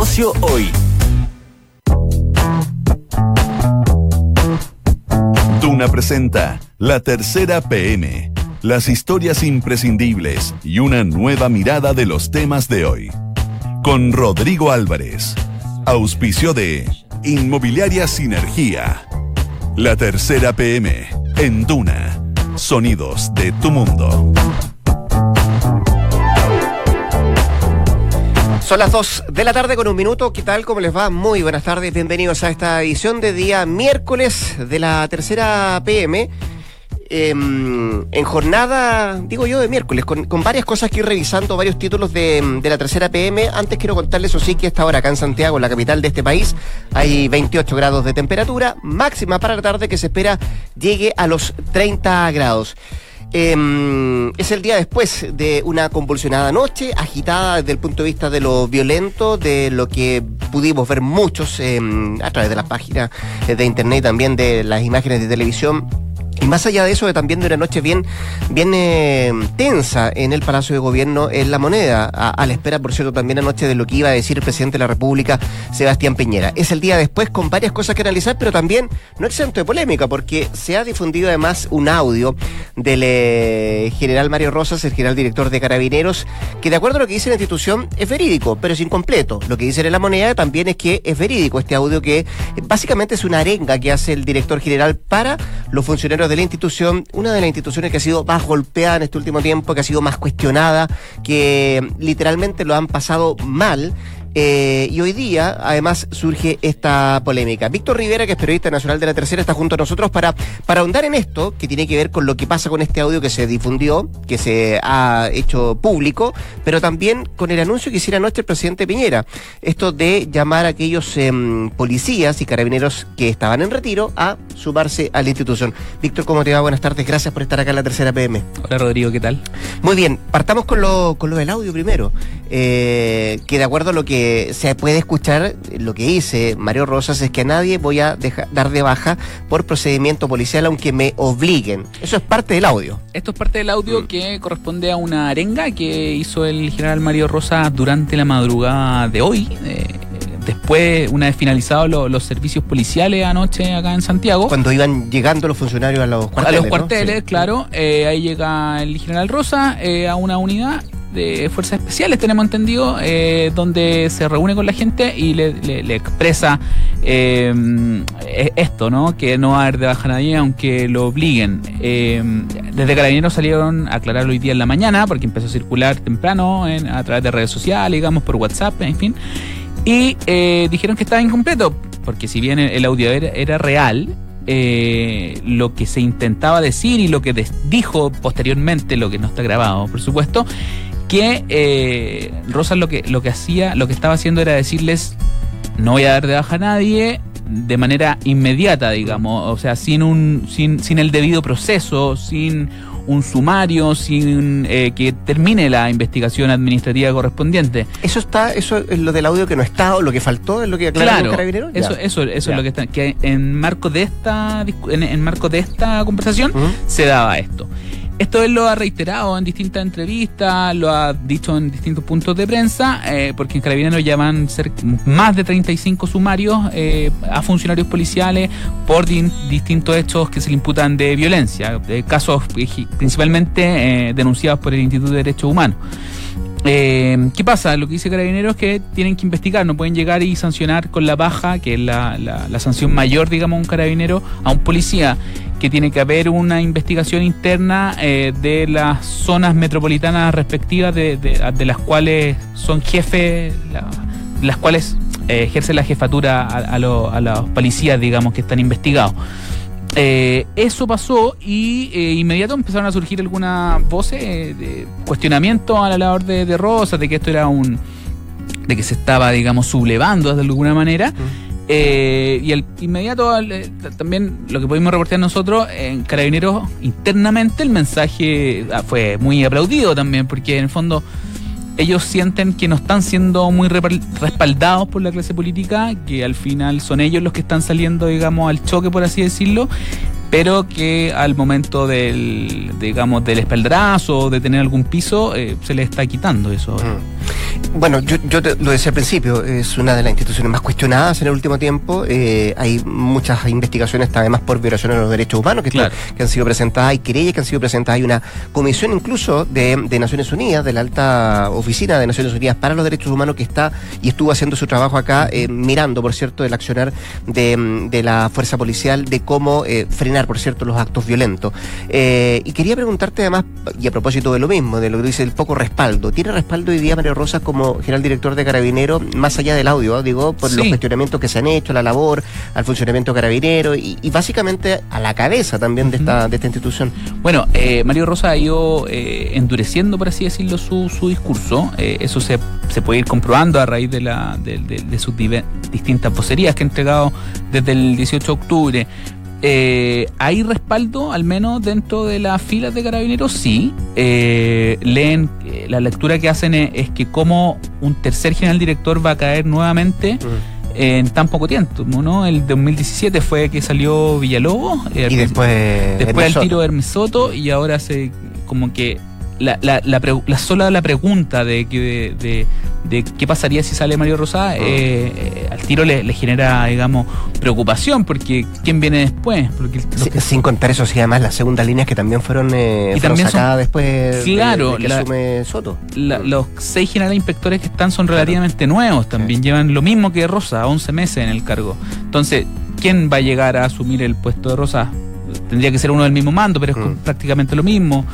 Ocio hoy. Duna presenta La Tercera PM, las historias imprescindibles y una nueva mirada de los temas de hoy. Con Rodrigo Álvarez, auspicio de Inmobiliaria Sinergia. La Tercera PM, en Duna, sonidos de tu mundo. Son las 2 de la tarde con un minuto. ¿Qué tal? ¿Cómo les va? Muy buenas tardes. Bienvenidos a esta edición de día miércoles de la tercera PM. Em, en jornada, digo yo, de miércoles, con, varias cosas que ir revisando, varios títulos de, de, la tercera PM. Antes quiero contarles, eso sí, que esta hora acá en Santiago, la capital de este país, hay 28 grados de temperatura, máxima para la tarde que se espera llegue a los 30 grados. Eh, es el día después de una convulsionada noche, agitada desde el punto de vista de lo violento, de lo que pudimos ver muchos eh, a través de las páginas de internet, también de las imágenes de televisión y más allá de eso, también de una noche bien, bien eh, tensa en el Palacio de Gobierno en La Moneda, a, la espera, por cierto, también anoche de lo que iba a decir el presidente de la República, Sebastián Piñera. Es el día después con varias cosas que analizar, pero también no exento de polémica, porque se ha difundido además un audio del eh, general Mario Rosas, el general director de Carabineros, que de acuerdo a lo que dice la institución es verídico, pero es incompleto. Lo que dice en La Moneda también es que es verídico este audio que básicamente es una arenga que hace el director general para los funcionarios de la institución, una de las instituciones que ha sido más golpeada en este último tiempo, que ha sido más cuestionada, que literalmente lo han pasado mal eh, y hoy día, además, surge esta polémica. Víctor Rivera, que es periodista nacional de la Tercera, está junto a nosotros para, para ahondar en esto, que tiene que ver con lo que pasa con este audio que se difundió, que se ha hecho público, pero también con el anuncio que hiciera anoche el presidente Piñera. Esto de llamar a aquellos em, policías y carabineros que estaban en retiro a sumarse a la institución. Víctor, ¿cómo te va? Buenas tardes. Gracias por estar acá en la Tercera PM. Hola, Rodrigo, ¿qué tal? Muy bien. Partamos con lo, con lo del audio primero. Eh, que de acuerdo a lo que se puede escuchar, lo que dice Mario Rosas es que a nadie voy a dar de baja por procedimiento policial aunque me obliguen. Eso es parte del audio. Esto es parte del audio mm. que corresponde a una arenga que hizo el general Mario Rosas durante la madrugada de hoy. Eh, después, una vez finalizados los servicios policiales anoche acá en Santiago. Cuando iban llegando los funcionarios a los cuarteles. A los cuarteles, claro. Eh, ahí llega el general Rosa eh, a una unidad de fuerzas especiales, tenemos entendido, eh, donde se reúne con la gente y le, expresa eh, esto, ¿no? Que no va a haber de baja nadie aunque lo obliguen. Eh, desde Carabineros salieron a aclararlo hoy día en la mañana, porque empezó a circular temprano en, a través de redes sociales, digamos, por WhatsApp, en fin. Y dijeron que estaba incompleto, porque si bien el audio era, real, lo que se intentaba decir y lo que dijo posteriormente, lo que no está grabado, por supuesto, que eh, Rosas lo que, lo que hacía, lo que estaba haciendo era decirles, no voy a dar de baja a nadie de manera inmediata, digamos, o sea, sin un, sin, sin el debido proceso, sin un sumario, sin eh, que termine la investigación administrativa correspondiente. Eso está, eso es lo del audio que no está o lo que faltó, es lo que aclaró claro, carabinero. Eso, eso, eso es lo que está, que en marco de esta, en, marco de esta conversación se daba esto. Esto él lo ha reiterado en distintas entrevistas, lo ha dicho en distintos puntos de prensa, eh, porque en Carabineros ya van ser más de 35 sumarios eh, a funcionarios policiales por distintos hechos que se le imputan de violencia, casos eh, principalmente denunciados por el Instituto de Derechos Humanos. Eh, ¿Qué pasa? Lo que dice Carabineros es que tienen que investigar, no pueden llegar y sancionar con la baja, que es la, sanción mayor, digamos, a un carabinero, a un policía, que tiene que haber una investigación interna eh, de las zonas metropolitanas respectivas de, las cuales son jefes, las cuales eh, ejerce la jefatura a, a los policías, digamos, que están investigados. Eh, eso pasó y eh, inmediato empezaron a surgir algunas voces de cuestionamiento a la labor de, de Rosas, de que esto era un. de que se estaba, digamos, sublevando de alguna manera. Eh, y el inmediato también lo que pudimos reportar nosotros en Carabineros internamente el mensaje ah, fue muy aplaudido también porque en el fondo ellos sienten que no están siendo muy respaldados por la clase política, que al final son ellos los que están saliendo, digamos, al choque, por así decirlo, pero que al momento del, digamos, del espaldrazo o de tener algún piso, eh, se les está quitando eso. Mm. Bueno, yo, yo lo decía al principio, es una de las instituciones más cuestionadas en el último tiempo. Eh, hay muchas investigaciones además por violaciones de los derechos humanos que, que han sido presentadas, hay querellas que han sido presentadas, hay una comisión incluso de, Naciones Unidas, de la alta oficina de Naciones Unidas para los Derechos Humanos que está y estuvo haciendo su trabajo acá, eh, mirando, por cierto, el accionar de, la fuerza policial, de cómo eh, frenar, por cierto, los actos violentos. y quería preguntarte además, y a propósito de lo mismo, de lo que dice el poco respaldo, ¿tiene respaldo hoy día María Rosa como general director de Carabinero, más allá del audio, digo, por los cuestionamientos que se han hecho, la labor, al funcionamiento carabinero y, básicamente a la cabeza también de, esta, de esta institución. Bueno, eh, Mario Rosa ha ido eh, endureciendo, por así decirlo, su, su discurso. Eh, eso se, se, puede ir comprobando a raíz de, la, de, de sus distintas vocerías que ha entregado desde el 18 de octubre. Eh, ¿Hay respaldo, al menos dentro de las filas de carabineros? Sí. Eh, leen, eh, la lectura que hacen es, que como un tercer general director va a caer nuevamente mm. en tan poco tiempo, ¿no? El 2017 fue que salió Villalobos. y después... Después el tiro de Hermes Soto y ahora se como que la, la, la, sola la pregunta de, de, de, qué pasaría si sale Mario Rosada, eh, eh, al tiro le, genera, digamos, preocupación, porque ¿quién viene después? Porque sin contar eso, sí, además las segundas líneas que también fueron, eh, sacadas después claro, que asume Soto. los seis generales inspectores que están son relativamente nuevos, también llevan lo mismo que Rosa, 11 meses en el cargo. Entonces, ¿quién va a llegar a asumir el puesto de Rosa? Tendría que ser uno del mismo mando, pero es mm. prácticamente lo mismo.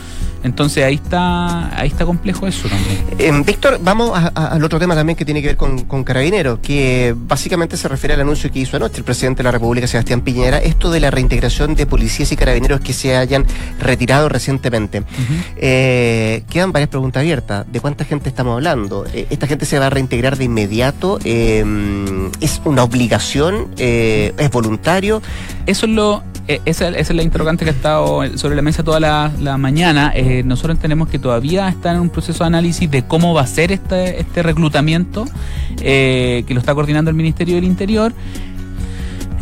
Entonces ahí está, ahí está complejo eso también. Eh, Víctor, vamos al otro tema también que tiene que ver con, con Carabineros, que básicamente se refiere al anuncio que hizo anoche el presidente de la República, Sebastián Piñera, esto de la reintegración de policías y carabineros que se hayan retirado recientemente. Eh, quedan varias preguntas abiertas. ¿De cuánta gente estamos hablando? Eh, ¿Esta gente se va a reintegrar de inmediato? ¿Es una obligación? ¿Es voluntario? Eso es lo eh, esa, es la interrogante que ha estado sobre la mesa toda la, mañana. Eh, nosotros tenemos que todavía está en un proceso de análisis de cómo va a ser este, este reclutamiento, eh, que lo está coordinando el Ministerio del Interior.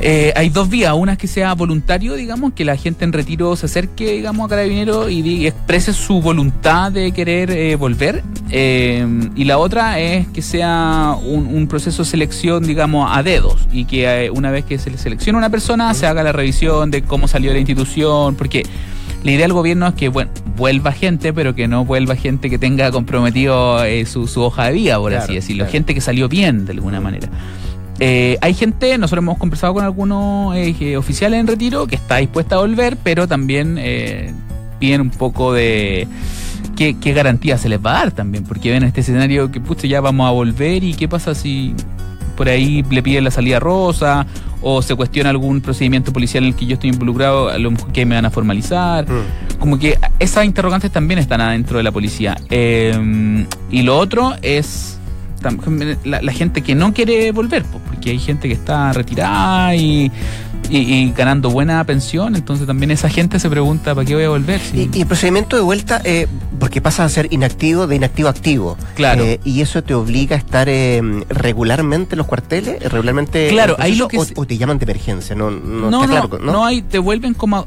Eh, hay dos vías, una es que sea voluntario, digamos, que la gente en retiro se acerque, digamos, a Carabinero y, exprese su voluntad de querer eh, volver. Y la otra es que sea un, proceso de selección, digamos, a dedos y que una vez que se le selecciona una persona se haga la revisión de cómo salió la institución, porque la idea del gobierno es que, bueno, vuelva gente, pero que no vuelva gente que tenga comprometido su, hoja de vida, por así decirlo, gente que salió bien de alguna manera. Eh, hay gente, nosotros hemos conversado con algunos eh, oficiales en retiro que está dispuesta a volver, pero también eh, piden un poco de qué, qué, garantía se les va a dar también, porque ven este escenario que pucha, ya vamos a volver y qué pasa si por ahí le piden la salida rosa o se cuestiona algún procedimiento policial en el que yo estoy involucrado, a lo mejor que me van a formalizar. Mm. Como que esas interrogantes también están adentro de la policía. y lo otro es la, gente que no quiere volver, porque hay gente que está retirada y, ganando buena pensión, entonces también esa gente se pregunta, ¿para qué voy a volver? Y, el procedimiento de vuelta, eh, porque pasa a ser inactivo de inactivo a activo. Claro. Eh, y eso te obliga a estar eh, regularmente en los cuarteles, regularmente. Claro, ahí lo que. O, te llaman de emergencia, no, no, no, está claro, ¿no? no hay, te vuelven como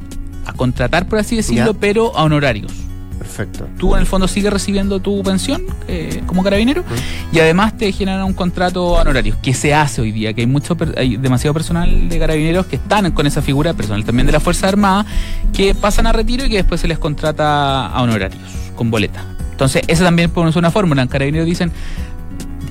a, contratar, por así decirlo, pero a honorarios. Perfecto. Tú en el fondo sigues recibiendo tu pensión eh, como carabinero y además te generan un contrato honorario, que se hace hoy día, que hay mucho hay demasiado personal de carabineros que están con esa figura, personal también de la Fuerza Armada, que pasan a retiro y que después se les contrata a honorarios, con boleta. Entonces, esa también es una fórmula. En carabineros dicen,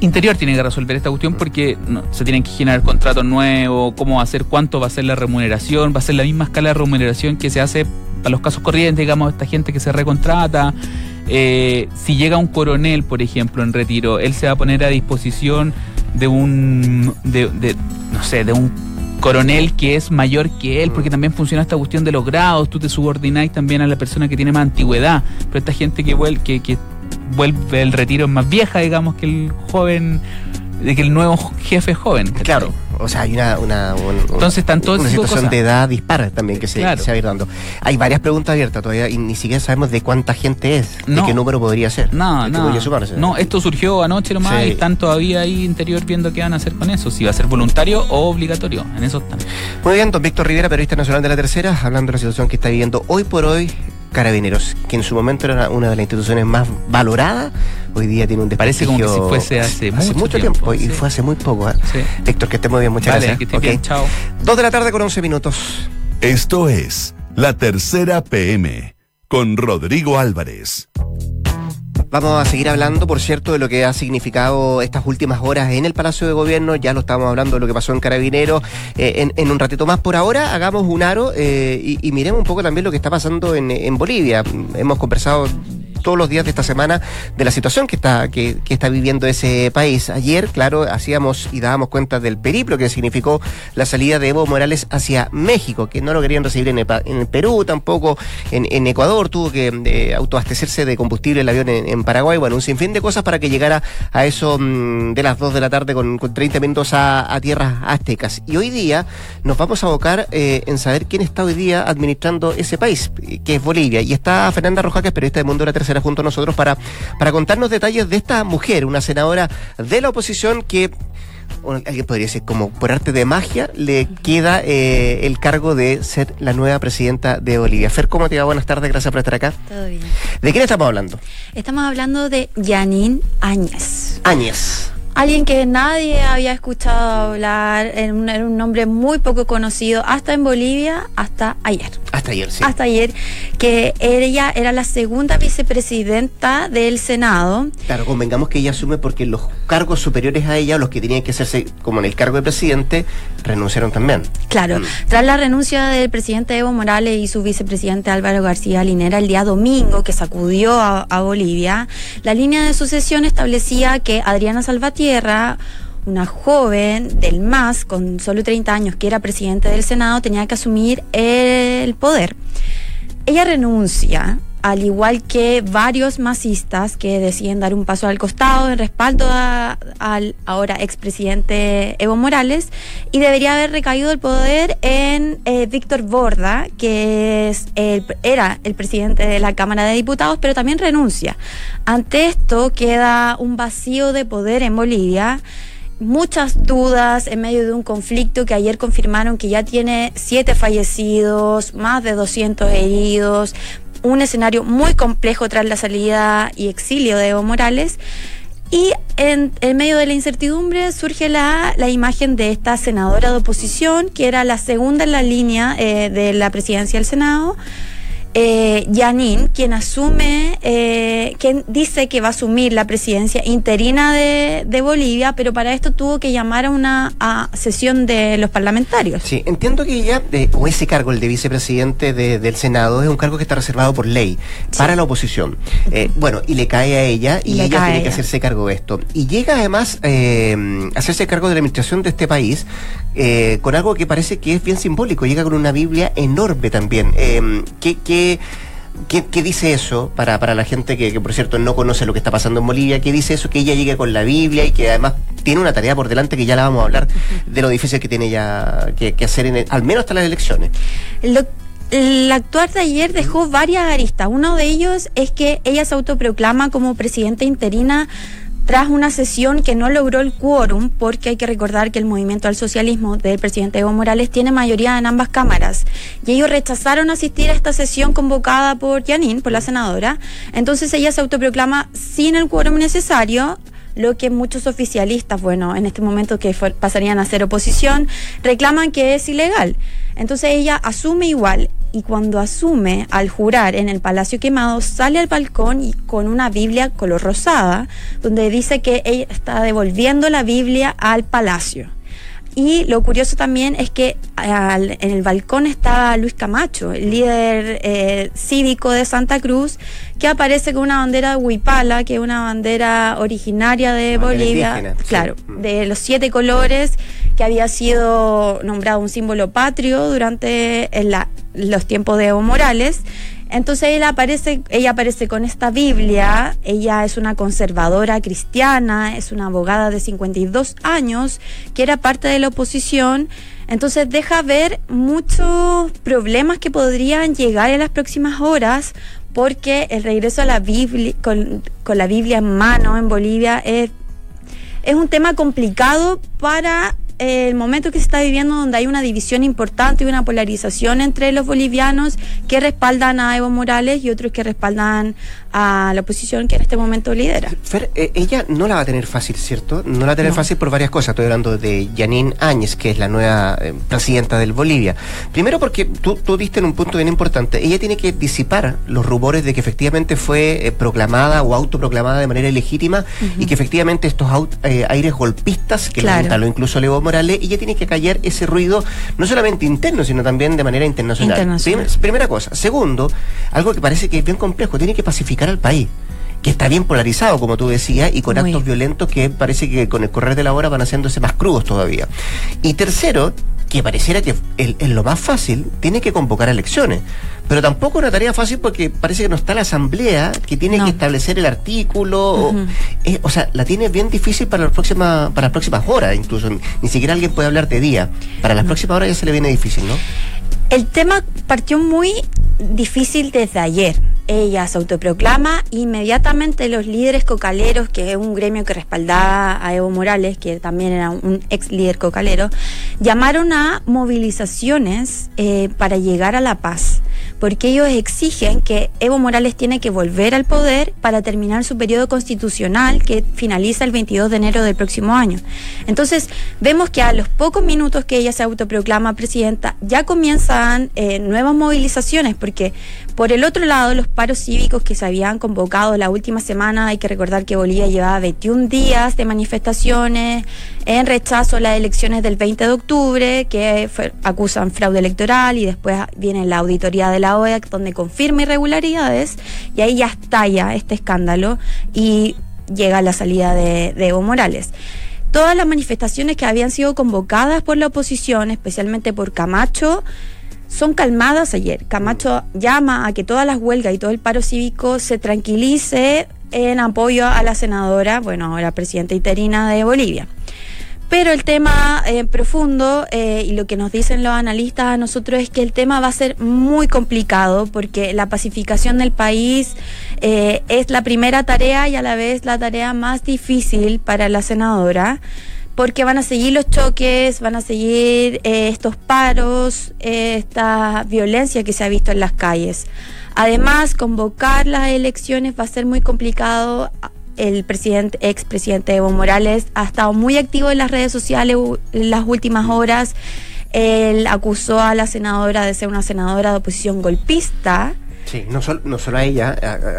Interior tiene que resolver esta cuestión porque se tienen que generar contratos nuevos, cómo va a ser, cuánto va a ser la remuneración, va a ser la misma escala de remuneración que se hace para los casos corrientes, digamos, esta gente que se recontrata. Eh, si llega un coronel, por ejemplo, en retiro, él se va a poner a disposición de un, de, no sé, de un coronel que es mayor que él, porque también funciona esta cuestión de los grados, tú te subordináis también a la persona que tiene más antigüedad, pero esta gente que, vuelve, que, que vuelve el retiro es más vieja, digamos, que el joven de que el nuevo jefe joven. Claro, o sea, hay una, una, Entonces, están una situación de edad dispara también que se, va a ir dando. Hay varias preguntas abiertas todavía y ni siquiera sabemos de cuánta gente es, de qué número podría ser. No, no. No, esto surgió anoche nomás y están todavía ahí interior viendo qué van a hacer con eso, si va a ser voluntario o obligatorio. En eso están. Muy bien, don Víctor Rivera, periodista nacional de la Tercera, hablando de la situación que está viviendo hoy por hoy Carabineros, que en su momento era una de las instituciones más valoradas, hoy día tiene un desprestigio. Parece como que si fuese hace, mucho, tiempo, y fue hace muy poco. ¿eh? Sí. Héctor, que esté muy bien, muchas gracias. Que bien, chao. Dos de la tarde con 11 minutos. Esto es La Tercera PM con Rodrigo Álvarez. Vamos a seguir hablando, por cierto, de lo que ha significado estas últimas horas en el Palacio de Gobierno. Ya lo estamos hablando de lo que pasó en Carabineros eh, en, un ratito más. Por ahora, hagamos un aro eh, y, miremos un poco también lo que está pasando en Bolivia. Hemos conversado todos los días de esta semana de la situación que está, que, está viviendo ese país. Ayer, claro, hacíamos y dábamos cuenta del periplo que significó la salida de Evo Morales hacia México, que no lo querían recibir en, el, Perú, tampoco en, Ecuador, tuvo que eh, autoabastecerse de combustible el avión en, Paraguay, bueno, un sinfín de cosas para que llegara a eso mm, de las 2 de la tarde con, 30 minutos a, tierras aztecas. Y hoy día nos vamos a abocar eh, en saber quién está hoy día administrando ese país, que es Bolivia. Y está Fernanda Roja, que es periodista de Mundo de la Tercera junto a nosotros para, para contarnos detalles de esta mujer, una senadora de la oposición que alguien podría decir, como por arte de magia, le queda eh, el cargo de ser la nueva presidenta de Bolivia. Fer, ¿cómo te va? Buenas tardes, gracias por estar acá. Todo bien. ¿De quién estamos hablando? Estamos hablando de Janine Áñez. Áñez. Alguien que nadie había escuchado hablar, era un, un, nombre muy poco conocido, hasta en Bolivia, hasta ayer. Hasta ayer, sí. Hasta ayer, que ella era la segunda vicepresidenta del Senado. Claro, convengamos que ella asume porque los cargos superiores a ella, los que tenían que hacerse como en el cargo de presidente, renunciaron también. Claro, mm. tras la renuncia del presidente Evo Morales y su vicepresidente Álvaro García Linera el día domingo, que sacudió a, a Bolivia, la línea de sucesión establecía que Adriana Salvatierra una joven del MAS con solo 30 años que era presidente del Senado tenía que asumir el poder. Ella renuncia al igual que varios masistas que deciden dar un paso al costado en respaldo al ahora expresidente Evo Morales, y debería haber recaído el poder en eh, Víctor Borda, que es era el presidente de la Cámara de Diputados, pero también renuncia. Ante esto queda un vacío de poder en Bolivia muchas dudas en medio de un conflicto que ayer confirmaron que ya tiene siete fallecidos, más de 200 heridos, un escenario muy complejo tras la salida y exilio de Evo Morales. Y en, medio de la incertidumbre surge la, la, imagen de esta senadora de oposición, que era la segunda en la línea eh, de la presidencia del Senado, eh, quien asume, eh, quien dice que va a asumir la presidencia interina de, Bolivia, pero para esto tuvo que llamar a una sesión de los parlamentarios. Sí, entiendo que ella, o ese cargo, el de vicepresidente del Senado, es un cargo que está reservado por ley para la oposición. Eh, bueno, y le cae a ella y, ella tiene que hacerse cargo de esto. Y llega además eh, a hacerse cargo de la administración de este país eh, con algo que parece que es bien simbólico. Llega con una Biblia enorme también. que, que ¿Qué, dice eso para, para la gente que, por cierto, no conoce lo que está pasando en Bolivia? ¿Qué dice eso? Que ella llegue con la Biblia y que además tiene una tarea por delante que ya la vamos a hablar de lo difícil que tiene ya que, hacer, en al menos hasta las elecciones. el actuar de ayer dejó varias aristas. Uno de ellos es que ella se autoproclama como presidenta interina tras una sesión que no logró el quórum, porque hay que recordar que el movimiento al socialismo del presidente Evo Morales tiene mayoría en ambas cámaras, y ellos rechazaron asistir a esta sesión convocada por Janine, por la senadora, entonces ella se autoproclama sin el quórum necesario, lo que muchos oficialistas, bueno, en este momento que pasarían a ser oposición, reclaman que es ilegal. Entonces ella asume igual y cuando asume al jurar en el Palacio Quemado sale al balcón y con una Biblia color rosada donde dice que ella está devolviendo la Biblia al palacio. Y lo curioso también es que en el balcón está Luis Camacho, el líder eh, cívico de Santa Cruz, que aparece con una bandera de Huipala, que es una bandera originaria de Bolivia, claro, mm. de los siete colores, que había sido nombrado un símbolo patrio durante los tiempos de Evo Morales. Entonces ella aparece, ella aparece con esta Biblia, ella es una conservadora cristiana, es una abogada de 52 años, que era parte de la oposición, entonces deja ver muchos problemas que podrían llegar en las próximas horas, porque el regreso a la Biblia, con, la Biblia en mano en Bolivia es, un tema complicado para el momento que se está viviendo donde hay una división importante y una polarización entre los bolivianos que respaldan a Evo Morales y otros que respaldan a la oposición que en este momento lidera. Fer, eh, ella no la va a tener fácil, ¿cierto? No la va a tener No. fácil por varias cosas. Estoy hablando de Janine Áñez, que es la nueva eh, presidenta del Bolivia. Primero porque tú, tú diste en un punto bien importante. Ella tiene que disipar los rumores de que efectivamente fue eh, proclamada o autoproclamada de manera ilegítima y que efectivamente estos aut- eh, aires golpistas que Claro. le instaló incluso Evo Morales, ella tiene que callar ese ruido no solamente interno, sino también de manera internacional. Internacional. Prim- primera cosa. Segundo, algo que parece que es bien complejo, tiene que pacificar al país que está bien polarizado, como tú decías, y con Muy. actos violentos que parece que con el correr de la hora van haciéndose más crudos todavía. Y tercero, que pareciera que en lo más fácil, tiene que convocar elecciones. Pero tampoco es una tarea fácil porque parece que no está la asamblea que tiene No. que establecer el artículo. eh, o, sea, la tiene bien difícil para las próximas, para las próximas horas, incluso. Ni siquiera alguien puede hablar de día. Para las próximas horas ya se le viene difícil, ¿no? El tema partió muy difícil desde ayer. Ella se autoproclama inmediatamente los líderes cocaleros, que es un gremio que respaldaba a Evo Morales, que también era un ex líder cocalero, llamaron a movilizaciones eh, para llegar a la paz, porque ellos exigen que Evo Morales tiene que volver al poder para terminar su periodo constitucional que finaliza el 22 de enero del próximo año. Entonces, vemos que a los pocos minutos que ella se autoproclama presidenta, ya comienzan eh, nuevas movilizaciones, porque por el otro lado, los paros cívicos que se habían convocado la última semana, hay que recordar que Bolivia llevaba 21 días de manifestaciones en rechazo a las elecciones del 20 de octubre, que acusan fraude electoral y después viene la auditoría de la OEA donde confirma irregularidades y ahí ya estalla este escándalo y llega la salida de, de Evo Morales. Todas las manifestaciones que habían sido convocadas por la oposición, especialmente por Camacho, son calmadas ayer. Camacho llama a que todas las huelgas y todo el paro cívico se tranquilice en apoyo a la senadora, bueno, ahora presidenta interina de Bolivia. Pero el tema eh, profundo eh, y lo que nos dicen los analistas a nosotros es que el tema va a ser muy complicado porque la pacificación del país eh, es la primera tarea y a la vez la tarea más difícil para la senadora porque van a seguir los choques, van a seguir eh, estos paros, eh, esta violencia que se ha visto en las calles. Además, convocar las elecciones va a ser muy complicado. El presidente, expresidente Evo Morales ha estado muy activo en las redes sociales en las últimas horas. Él acusó a la senadora de ser una senadora de oposición golpista. Sí, no, sol- no solo a ella,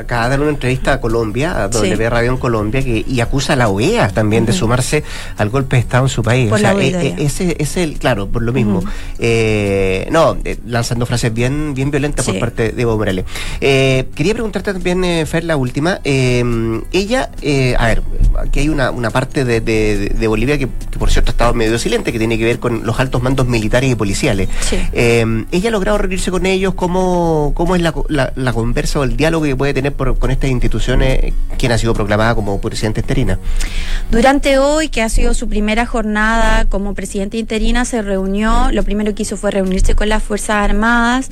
acaba de dar una entrevista a Colombia, a Sí. W Radio en Colombia, que, y acusa a la OEA también de sumarse al golpe de Estado en su país. Por o sea, la e- e- ese es el, claro, por lo mismo. Eh, no, eh, lanzando frases bien, bien violentas por Sí. parte de Evo Morales. Eh, quería preguntarte también, eh, Fer, la última. Eh, ella, eh, a ver, aquí hay una, una parte de, de- de Bolivia que, que, por cierto, ha estado medio silente, que tiene que ver con los altos mandos militares y policiales. Sí. Eh, ¿Ella ha logrado reunirse con ellos? ¿Cómo, cómo es la, la- conversa o el diálogo que puede tener por- con estas instituciones, quien ha sido proclamada como presidenta exterina? Durante hoy, que ha sido su primera jornada como presidenta interina, se reunió, lo primero que hizo fue reunirse con las Fuerzas Armadas,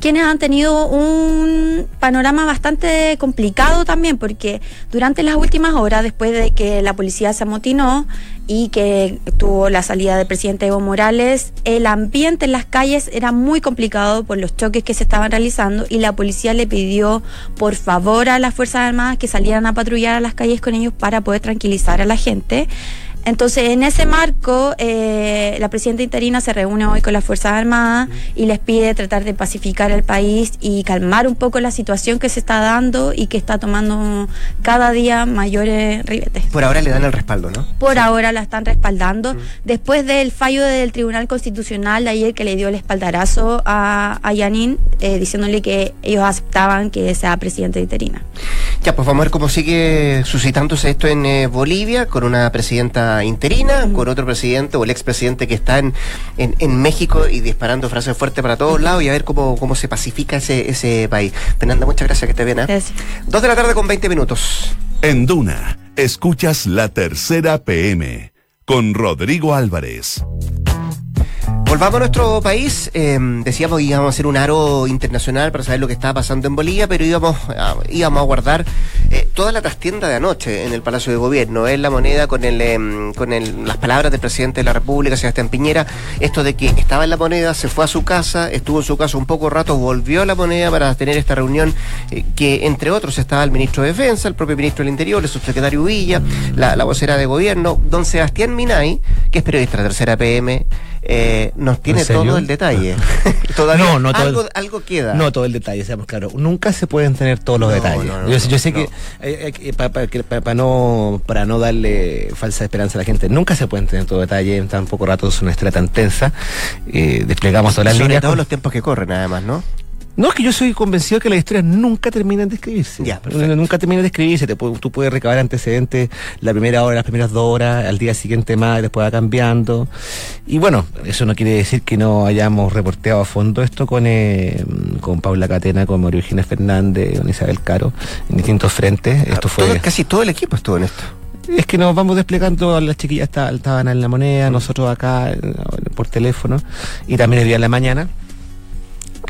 quienes han tenido un panorama bastante complicado también, porque durante las últimas horas, después de que la policía se amotinó y que tuvo la salida del presidente Evo Morales, el ambiente en las calles era muy complicado por los choques que se estaban realizando y la policía le pidió por favor a las Fuerzas Armadas que salieran a patrullar a las calles con ellos para poder tranquilizar a la gente. Entonces, en ese marco, eh, la presidenta interina se reúne hoy con las Fuerzas Armadas y les pide tratar de pacificar el país y calmar un poco la situación que se está dando y que está tomando cada día mayores ribetes. Por ahora le dan el respaldo, ¿no? Por ahora la están respaldando. Después del fallo del Tribunal Constitucional de ayer que le dio el espaldarazo a, a Yanin, eh, diciéndole que ellos aceptaban que sea presidenta interina. Ya, pues vamos a ver cómo sigue suscitándose esto en eh, Bolivia, con una presidenta interina, con otro presidente o el expresidente que está en, en, en México y disparando frases fuertes para todos lados y a ver cómo, cómo se pacifica ese, ese país. Fernanda, muchas gracias, que esté bien. ¿eh? Gracias. Dos de la tarde con 20 minutos. En Duna, escuchas la tercera PM con Rodrigo Álvarez. Volvamos a nuestro país. Eh, decíamos que íbamos a hacer un aro internacional para saber lo que estaba pasando en Bolivia, pero íbamos a, íbamos a guardar eh, toda la trastienda de anoche en el Palacio de Gobierno. Es la moneda con el, em, con el, las palabras del presidente de la República, Sebastián Piñera. Esto de que estaba en la moneda, se fue a su casa, estuvo en su casa un poco rato, volvió a la moneda para tener esta reunión eh, que, entre otros, estaba el ministro de Defensa, el propio ministro del Interior, el subsecretario Villa, la, la vocera de Gobierno, don Sebastián Minay, que es periodista de tercera PM eh, nos tiene todo el detalle. Todavía no, no algo, algo queda. No todo el detalle, seamos claros. Nunca se pueden tener todos los detalles. yo, sé que, eh, eh, para no, para no darle falsa esperanza a la gente, nunca se pueden tener todos los detalles en tan poco rato, es una historia tan tensa. desplegamos todas las líneas. todos los tiempos que corren, además, ¿no? No, es que yo soy convencido que las historias nunca terminan de escribirse. Ya, nunca terminan de escribirse. Te, tú puedes recabar antecedentes la primera hora, las primeras dos horas, al día siguiente más, después va cambiando. Y bueno, eso no quiere decir que no hayamos reporteado a fondo esto con, eh, con Paula Catena, con María Eugenia Fernández, con Isabel Caro, en distintos frentes. Ah, esto fue... casi todo el equipo estuvo en esto. Es que nos vamos desplegando, las chiquillas estaban en la moneda, nosotros acá eh, por teléfono, y también el día de la mañana.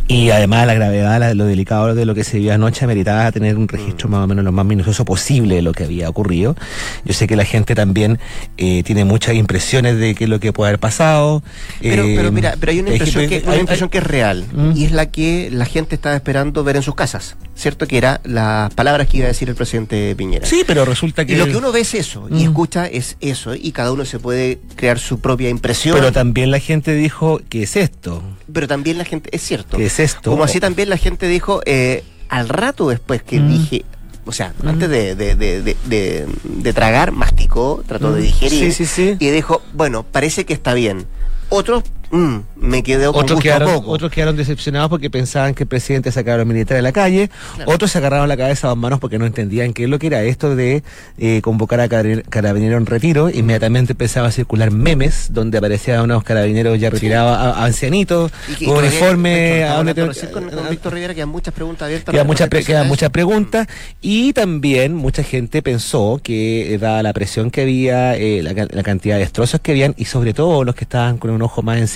Y además la gravedad, lo delicado de lo que se vio anoche meritaba tener un registro mm. más o menos lo más minucioso posible de lo que había ocurrido. Yo sé que la gente también eh, tiene muchas impresiones de qué es lo que puede haber pasado. Pero, pero eh, mira, pero hay una impresión, que, hay impresión que es real ¿Mm? y es la que la gente estaba esperando ver en sus casas. ¿Cierto? Que era las palabras que iba a decir el presidente Piñera. Sí, pero resulta que... Y lo que uno ve es eso, y ¿Mm? escucha es eso, y cada uno se puede crear su propia impresión. Pero también la gente dijo, ¿qué es esto? Pero también la gente, es cierto. ¿Qué es esto? Como así también la gente dijo, eh, al rato después que mm. dije, o sea, mm. antes de, de, tragar, masticó, trató de mm. digerir. Sí, sí, sí. Y dijo, bueno, parece que está bien. Otros Mm, me quedé con otros quedaron, Otros quedaron decepcionados porque pensaban que el presidente sacaba a los militares de la calle. Otros se agarraron la cabeza a las manos porque no entendían qué es lo que era esto de eh, convocar a carabineros en retiro. Inmediatamente empezaba a circular memes donde aparecían unos carabineros ya retirados, a, ancianitos, con uniforme. con, Víctor Rivera quedan muchas preguntas abiertas. Quedan muchas, quedan muchas preguntas. Y también mucha gente pensó que, eh, dada la presión que había, eh, la, la, cantidad de destrozos que habían, y sobre todo los que estaban con un ojo más encima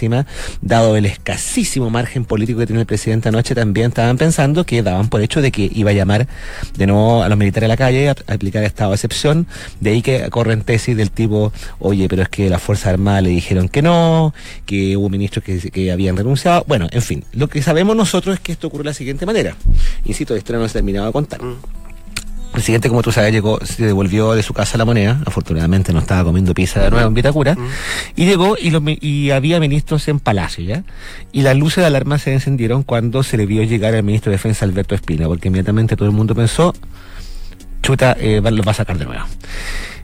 dado el escasísimo margen político que tiene el presidente anoche, también estaban pensando que daban por hecho de que iba a llamar de nuevo a los militares a la calle a, aplicar estado de excepción. De ahí que corren tesis del tipo, oye, pero es que las Fuerzas Armadas le dijeron que no, que hubo ministros que, habían renunciado. Bueno, en fin, lo que sabemos nosotros es que esto ocurre de la siguiente manera. Insisto, esto no se terminaba de contar. El presidente, como tú sabes, llegó, se devolvió de su casa la moneda. Afortunadamente no estaba comiendo pizza de nuevo en Vitacura. Mm. Y llegó y, y había ministros en Palacio, ¿ya? Y las luces de alarma se encendieron cuando se le vio llegar al ministro de Defensa, Alberto Espina, porque inmediatamente todo el mundo pensó, chuta, eh, lo va a sacar de nuevo.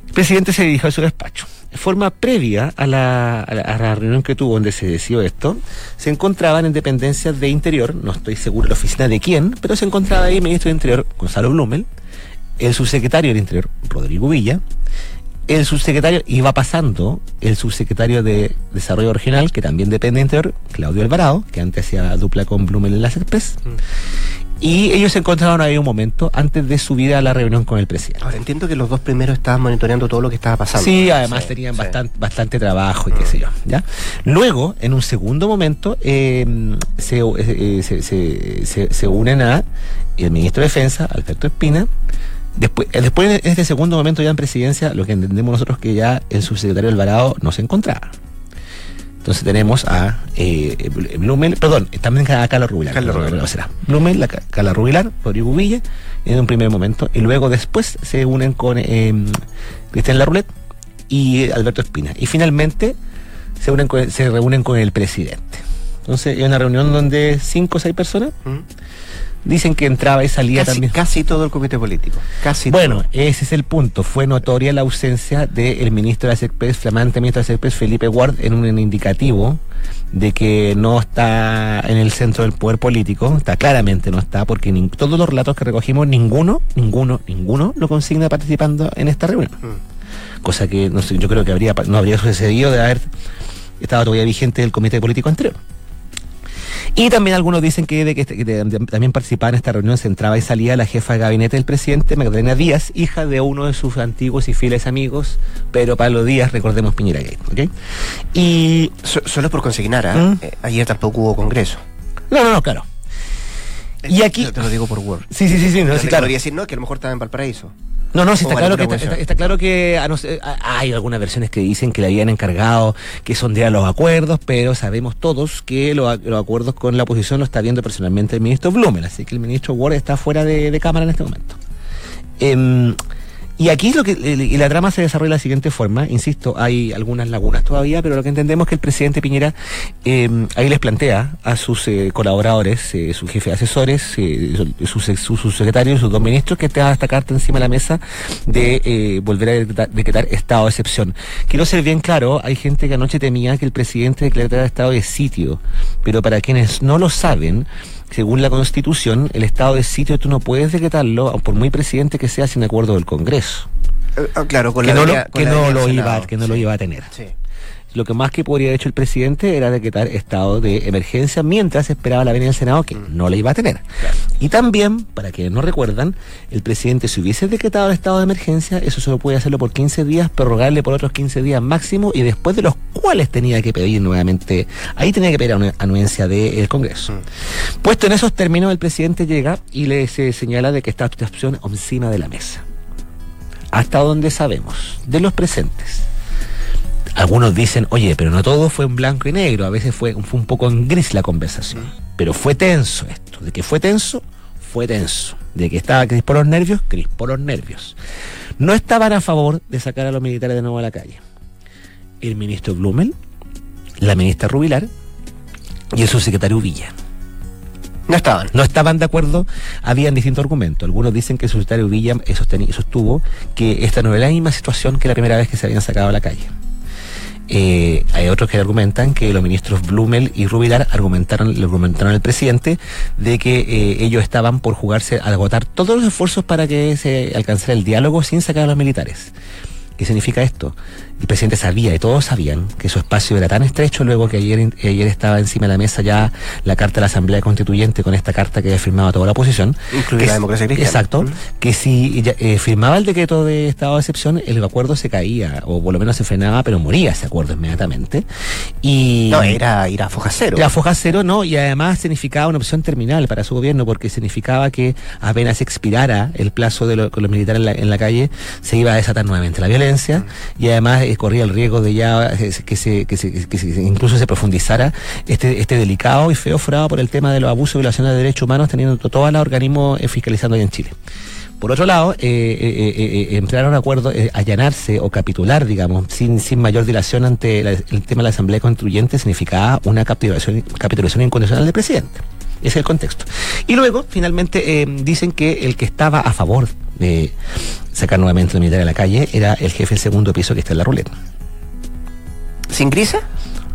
El presidente se dirigió a su despacho. De forma previa a la, a la, reunión que tuvo donde se decidió esto, se encontraban en dependencias de Interior, no estoy seguro de la oficina de quién, pero se encontraba ahí el ministro de Interior, Gonzalo Blumel, el subsecretario del Interior, Rodrigo Villa, el subsecretario, iba pasando el subsecretario de Desarrollo Regional, que también depende del Interior, Claudio Alvarado, que antes hacía dupla con Blumel en las ERPES. Mm. Y ellos se encontraron ahí un momento antes de subir a la reunión con el presidente. Ahora entiendo que los dos primeros estaban monitoreando todo lo que estaba pasando. Sí, además tenían Bastante, bastante trabajo y qué mm. sé yo. ¿ya? Luego, en un segundo momento, em, eh, se, se, se, unen a el ministro de Defensa, Alberto Espina, Después, eh, después, en este segundo momento ya en presidencia, lo que entendemos nosotros que ya el subsecretario Alvarado no se encontraba. Entonces tenemos a eh, Blumel, perdón, también a Carla Rubilar. Carla Rubilar. será Blumel, la, Carla Rubilar, Rodrigo Villa, en un primer momento. Y luego después se unen con eh, Cristian Larroulet y Alberto Espina. Y finalmente se, unen se reúnen con el presidente. Entonces, hay una reunión donde cinco o seis personas dicen que entraba y salía también. Casi todo el comité político. Casi bueno, ese es el punto. Fue notoria la ausencia del ministro de la flamante ministro de la Felipe Ward, en un indicativo de que no está en el centro del poder político. Está claramente no está, porque todos los relatos que recogimos, ninguno, ninguno, ninguno lo consigna participando en esta reunión. Mm. Cosa que no sé, yo creo que habría, no habría sucedido de haber estado todavía vigente el comité político anterior. Y también algunos dicen que, de que, de- también participaba en esta reunión, se entraba y salía la jefa de gabinete del presidente, Magdalena Díaz, hija de uno de sus antiguos y fieles amigos, Pedro Pablo Díaz, recordemos Piñera Gate. ¿ok? Y. So- solo por consignar, ¿ah? ¿Mm? Eh, ayer tampoco hubo congreso. No, no, no, claro. Y aquí. Te, te lo digo por Word. Sí, sí, sí, sí, no, sí, claro. Decir, no, que a lo mejor estaba en Valparaíso. No, no, sí está claro, que está, cuestión. está- está claro que a no ser- a- hay algunas versiones que dicen que le habían encargado que sondeara los acuerdos, pero sabemos todos que lo- los acuerdos con la oposición lo está viendo personalmente el ministro Blumel, así que el ministro Ward está fuera de, de cámara en este momento. Em, y aquí lo que y la trama se desarrolla de la siguiente forma, insisto, hay algunas lagunas todavía, pero lo que entendemos es que el presidente Piñera em, ahí les plantea a sus eh, colaboradores, eh, su jefe de asesores, eh, sus su, su secretarios, sus dos ministros, que tengan esta carta encima de la mesa de eh, volver a decretar, estado de excepción. Quiero ser bien claro, hay gente que anoche temía que el presidente declarara estado de sitio, pero para quienes no lo saben, según la Constitución, el estado de sitio tú no puedes decretarlo, por muy presidente que sea, sin acuerdo del Congreso. Eh, ah, claro, con que la no, lo, que no lo iba, Senado. que no lo iba a tener. Sí. Lo que más que podría haber hecho el presidente era decretar estado de emergencia mientras esperaba la venida del Senado, que no la iba a tener. Y también, para quienes no recuerdan, el presidente, si hubiese decretado el estado de emergencia, eso solo puede hacerlo por 15 días, prorrogarle por otros 15 días máximo, y después de los cuales tenía que pedir nuevamente, ahí tenía que pedir anu- anuencia del Congreso. Puesto en esos términos, el presidente llega y le se señala de que está esta opción encima de la mesa. Hasta donde sabemos, de los presentes. Algunos dicen, oye, pero no todo fue en blanco y negro, a veces fue, fue un poco en gris la conversación. Pero fue tenso esto. De que fue tenso, fue tenso. De que estaba crispó los nervios, crispó los nervios. No estaban a favor de sacar a los militares de nuevo a la calle. El ministro Blumel, la ministra Rubilar y el subsecretario Villa. No estaban. No estaban de acuerdo, habían distintos argumentos. Algunos dicen que el subsecretario Villa eh, sostuvo que esta no era la misma situación que la primera vez que se habían sacado a la calle. Eh, hay otros que argumentan que los ministros Blumel y Rubilar argumentaron, le argumentaron al presidente de que eh, ellos estaban por jugarse a agotar todos los esfuerzos para que se alcanzara el diálogo sin sacar a los militares. ¿Qué significa esto? El presidente sabía y todos sabían que su espacio era tan estrecho luego que ayer, ayer estaba encima de la mesa ya la carta de la Asamblea Constituyente con esta carta que había firmado toda la oposición. Incluida la democracia cristiana. Exacto. Mm. Que si eh, firmaba el decreto de estado de excepción, el acuerdo se caía, o por lo menos se frenaba, pero moría ese acuerdo inmediatamente. Y No, era ir a foja cero. la foja cero no, y además significaba una opción terminal para su gobierno, porque significaba que apenas expirara el plazo de lo- con los militares en la, en la calle, se iba a desatar nuevamente la violencia, y además corría el riesgo de ya eh, que se, incluso se profundizara este, este delicado y feo fraude por el tema de los abusos y violaciones de derechos humanos, teniendo to- todos los organismos eh, fiscalizando ahí en Chile. Por otro lado, eh, eh, entrar a un acuerdo, allanarse o capitular, digamos, sin, sin mayor dilación ante el tema de la Asamblea Constituyente significaba una capitulación, capitulación incondicional del presidente. Ese es el contexto. Y luego, finalmente, dicen que el que estaba a favor de sacar nuevamente a los militares a la calle era el jefe del segundo piso que está en la ruleta. ¿Sin crisis?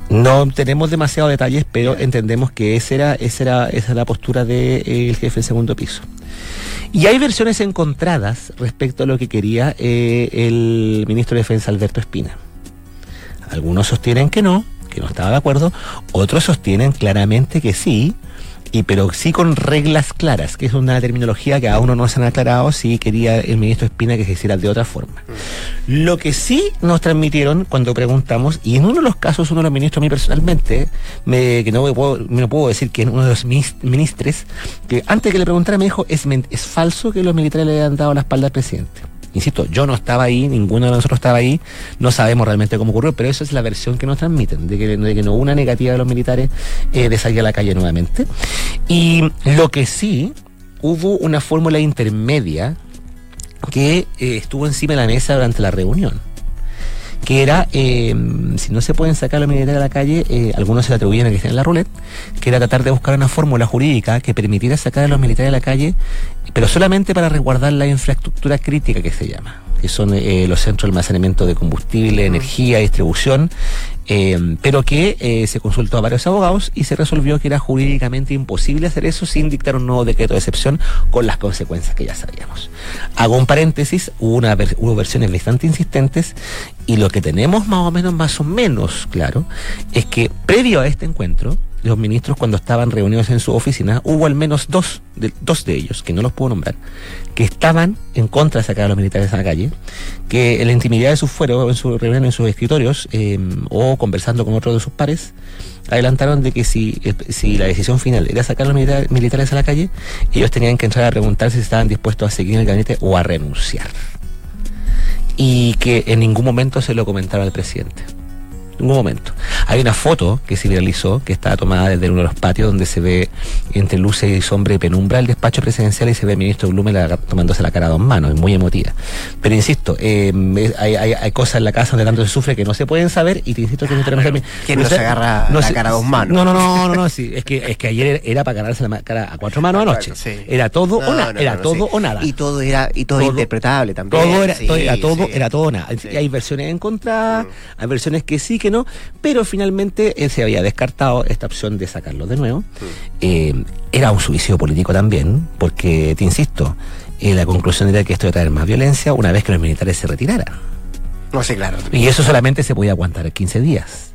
No tenemos demasiados detalles, pero entendemos que esa era, esa era, esa era la postura del jefe del segundo piso. Y hay versiones encontradas respecto a lo que quería eh, el ministro de Defensa Alberto Espina. Algunos sostienen que no, que no estaba de acuerdo, otros sostienen claramente que sí, y pero sí con reglas claras, que es una terminología que aún no se han aclarado si quería el ministro Espina que se hiciera de otra forma. Lo que sí nos transmitieron cuando preguntamos, y en uno de los casos, uno de los ministros, a mí personalmente, me, que no me puedo, no puedo decir que en uno de los minis- ministres, que antes que le preguntara me dijo, es, es falso que los militares le hayan dado la espalda al presidente. Insisto, yo no estaba ahí, ninguno de nosotros estaba ahí, no sabemos realmente cómo ocurrió, pero eso es la versión que nos transmiten, de que, de que no hubo una negativa de los militares eh, de salir a la calle nuevamente. Y lo que sí, hubo una fórmula intermedia que eh, estuvo encima de la mesa durante la reunión. Que era, eh, si no se pueden sacar los militares a la calle, eh, algunos se atribuyen a que estén en la roulette, que era tratar de buscar una fórmula jurídica que permitiera sacar a los militares a la calle, pero solamente para resguardar la infraestructura crítica que se llama, que son eh, los centros de almacenamiento de combustible, energía, distribución, eh, pero que eh, se consultó a varios abogados y se resolvió que era jurídicamente imposible hacer eso sin dictar un nuevo decreto de excepción con las consecuencias que ya sabíamos. Hago un paréntesis, hubo, una hubo versiones bastante insistentes y lo que tenemos más o menos, más o menos claro, es que previo a este encuentro, los ministros cuando estaban reunidos en su oficina, hubo al menos dos de, ellos, que no los puedo nombrar, que estaban en contra de sacar a los militares a la calle, que en la intimidad de sus fueros, en su reunión en sus escritorios, eh, o conversando con otros de sus pares, adelantaron de que si, eh, la decisión final era sacar a los milita- militares a la calle, ellos tenían que entrar a preguntarse si estaban dispuestos a seguir en el gabinete o a renunciar. Y que en ningún momento se lo comentaron al presidente. En ningún momento. Hay una foto que se viralizó, que está tomada desde uno de los patios, donde se ve entre luces y sombra y penumbra el despacho presidencial y se ve al ministro Blumen la- tomándose la cara a dos manos, es muy emotiva. Pero insisto, eh, hay, hay- hay cosas en la casa donde tanto se sufre que no se pueden saber y te insisto que no tenemos que- ¿quién no se agarra la cara a dos manos? No, no, no, no, no, sí, es que, es que ayer era para ganarse la cara a cuatro manos anoche. sí. Era todo o No, nada, no, era no, todo sí. o nada. Y todo era, y todo, Todo- interpretable también. Todo era, todo, era todo, era todo o nada. Hay versiones encontradas, hay versiones que sí, que no, pero finalmente eh, se había descartado esta opción de sacarlo de nuevo. Eh, era un suicidio político también, porque, te insisto, eh, la conclusión era que esto iba a traer más violencia una vez que los militares se retiraran. No sé, claro. Y eso solamente se podía aguantar 15 días.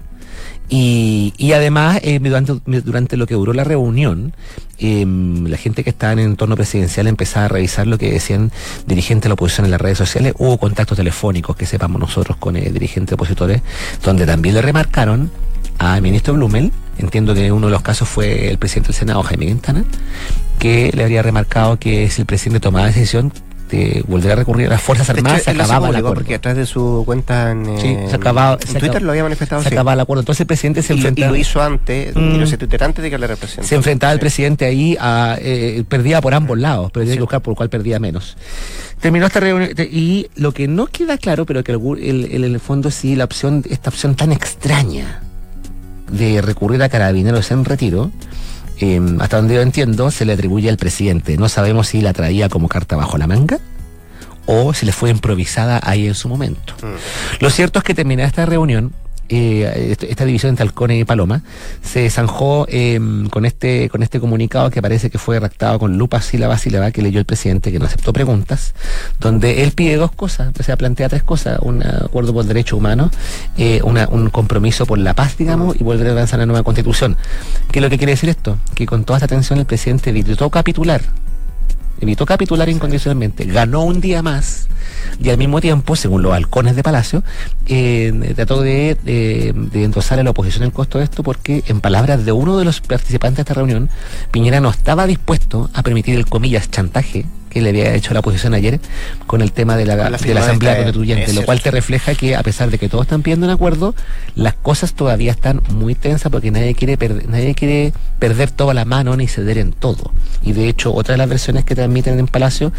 Y, y además, eh, durante, durante lo que duró la reunión, eh, la gente que estaba en el entorno presidencial empezaba a revisar lo que decían dirigentes de la oposición en las redes sociales. Hubo contactos telefónicos, que sepamos nosotros, con eh, dirigentes opositores, donde también le remarcaron al ministro Blumel, entiendo que uno de los casos fue el presidente del Senado, Jaime Quintana, que le habría remarcado que si el presidente tomaba decisión volver a recurrir a las Fuerzas De hecho, Armadas, se lo acababa el acuerdo. porque a través de su cuenta en, Sí, eh, se acababa- en se Twitter acaba- lo había manifestado. se sí. acababa el acuerdo. Entonces el presidente se y, lo- y enfrentaba, lo hizo antes, Mm. quiero ese Twitter antes de que le represente. se enfrentaba el Sí. presidente ahí a eh, perdía por ambos lados, pero tenía que buscar por cuál perdía menos. Terminó esta reunión y lo que no queda claro, pero que el- el- en el fondo sí la opción, esta opción tan extraña de recurrir a carabineros en retiro, eh, hasta donde yo entiendo, se le atribuye al presidente. No sabemos si la traía como carta bajo la manga o si le fue improvisada ahí en su momento. Mm. Lo cierto es que terminada esta reunión, eh, est- esta división entre Halcones y Paloma, se zanjó eh, con este con este comunicado que parece que fue redactado con lupa sílaba sílaba que leyó el presidente que no aceptó preguntas, donde él pide dos cosas, o sea, plantea tres cosas, un acuerdo por derechos humanos, eh, una- un compromiso por la paz, digamos, y volver a avanzar la nueva constitución. ¿Qué es lo que quiere decir esto? Que con toda esta tensión el presidente evitó capitular evitó capitular incondicionalmente, ganó un día más y al mismo tiempo, según los halcones de Palacio, eh, trató de, de, de endosar a la oposición el costo de esto porque, en palabras de uno de los participantes de esta reunión, Piñera no estaba dispuesto a permitir el comillas chantaje que le había hecho la oposición ayer con el tema de la, de la de Asamblea esta- Constituyente, es lo cual te refleja que a pesar de que todos están pidiendo un acuerdo, las cosas todavía están muy tensas porque nadie quiere perder, nadie quiere perder toda la mano ni ceder en todo. Y de hecho, otra de las versiones que transmiten en Palacio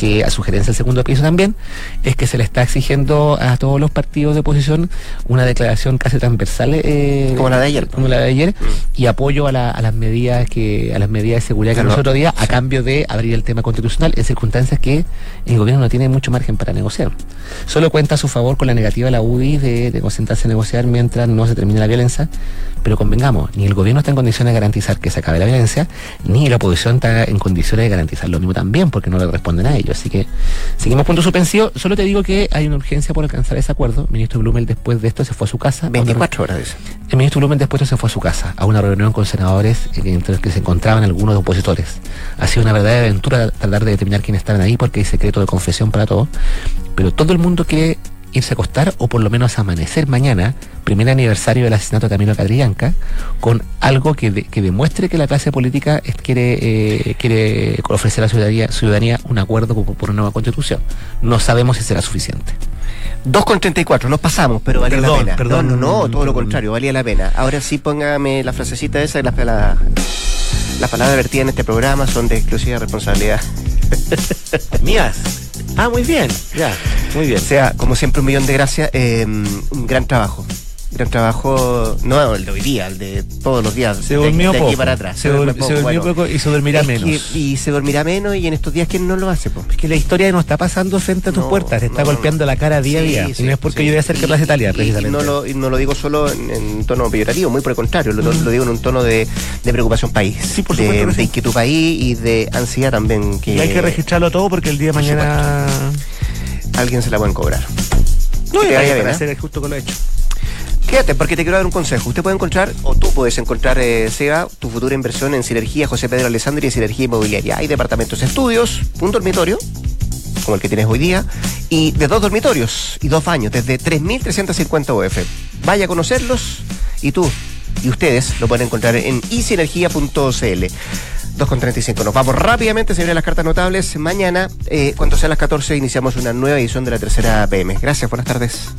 que a sugerencia del segundo piso también, es que se le está exigiendo a todos los partidos de oposición una declaración casi transversal eh, Como la de ayer. como la de ayer y apoyo a, la- a las medidas que a las medidas de seguridad que Claro, nos otro día a cambio de abrir el tema constitucional en circunstancias que el gobierno no tiene mucho margen para negociar. Solo cuenta a su favor con la negativa de la UDI de, de concentrarse a negociar mientras no se termine la violencia, pero convengamos, ni el gobierno está en condiciones de garantizar que se acabe la violencia, ni la oposición está en condiciones de garantizar lo mismo también, porque no le responden a Así que seguimos punto suspensivo. Solo te digo que hay una urgencia por alcanzar ese acuerdo. El ministro Blumel después de esto se fue a su casa. a una 24 horas, dice. el ministro Blumen después se fue a su casa, a una reunión con senadores entre los que se encontraban algunos opositores. Ha sido una verdadera aventura tratar de determinar quiénes estaban ahí porque hay secreto de confesión para todos. Pero todo el mundo quiere irse a acostar o por lo menos amanecer mañana, primer aniversario del asesinato de Camilo Catrillanca, con algo que, de- que demuestre que la clase política es- quiere, eh, quiere ofrecer a la ciudadanía, ciudadanía un acuerdo por, por una nueva constitución. No sabemos si será suficiente. 2 con 34, nos pasamos, pero valía Perdón, la pena. perdón. no, no, no, todo lo contrario, valía la pena. Ahora sí, póngame la frasecita esa, las la, las palabras vertidas en este programa son de exclusiva responsabilidad. Mías. Ah, muy bien. Ya, muy bien. O sea, como siempre, un millón de gracias. eh, un gran trabajo. Gran trabajo, no el de hoy día, el de todos los días. Se de- durmió de, poco. aquí para atrás. Se, dur- se durmió bueno. poco y se dormirá Es menos. que- y se dormirá menos y en estos días, ¿quién no lo hace? po? Es que la historia no está pasando frente a tus No, puertas, te está no, golpeando la cara día a día. sí, y no es porque sí. yo voy a hacer que Plaza Italia, precisamente. Y no lo, y no lo digo solo en, en tono peyorativo, muy por el contrario, lo, lo digo en un tono de, de preocupación país. Sí, por de, supuesto sí. de inquietud país y de ansiedad también. Que Y hay que registrarlo todo porque el día de mañana. alguien se la pueden cobrar. No, Que y ¿eh? hacer justo con lo hecho. Quédate, porque te quiero dar un consejo. Usted puede encontrar, o tú puedes encontrar, eh, tu futura inversión en Sinergia José Pedro Alessandri y Sinergia Inmobiliaria. Hay departamentos estudios, un dormitorio, como el que tienes hoy día, y de dos dormitorios y dos baños, desde 3.350 UF. Vaya a conocerlos y tú y ustedes lo pueden encontrar en isinergia.cl. 2.35. Nos vamos rápidamente, se vienen las cartas notables. Mañana, eh, cuando sean las 14, iniciamos una nueva edición de la tercera PM. Gracias, buenas tardes.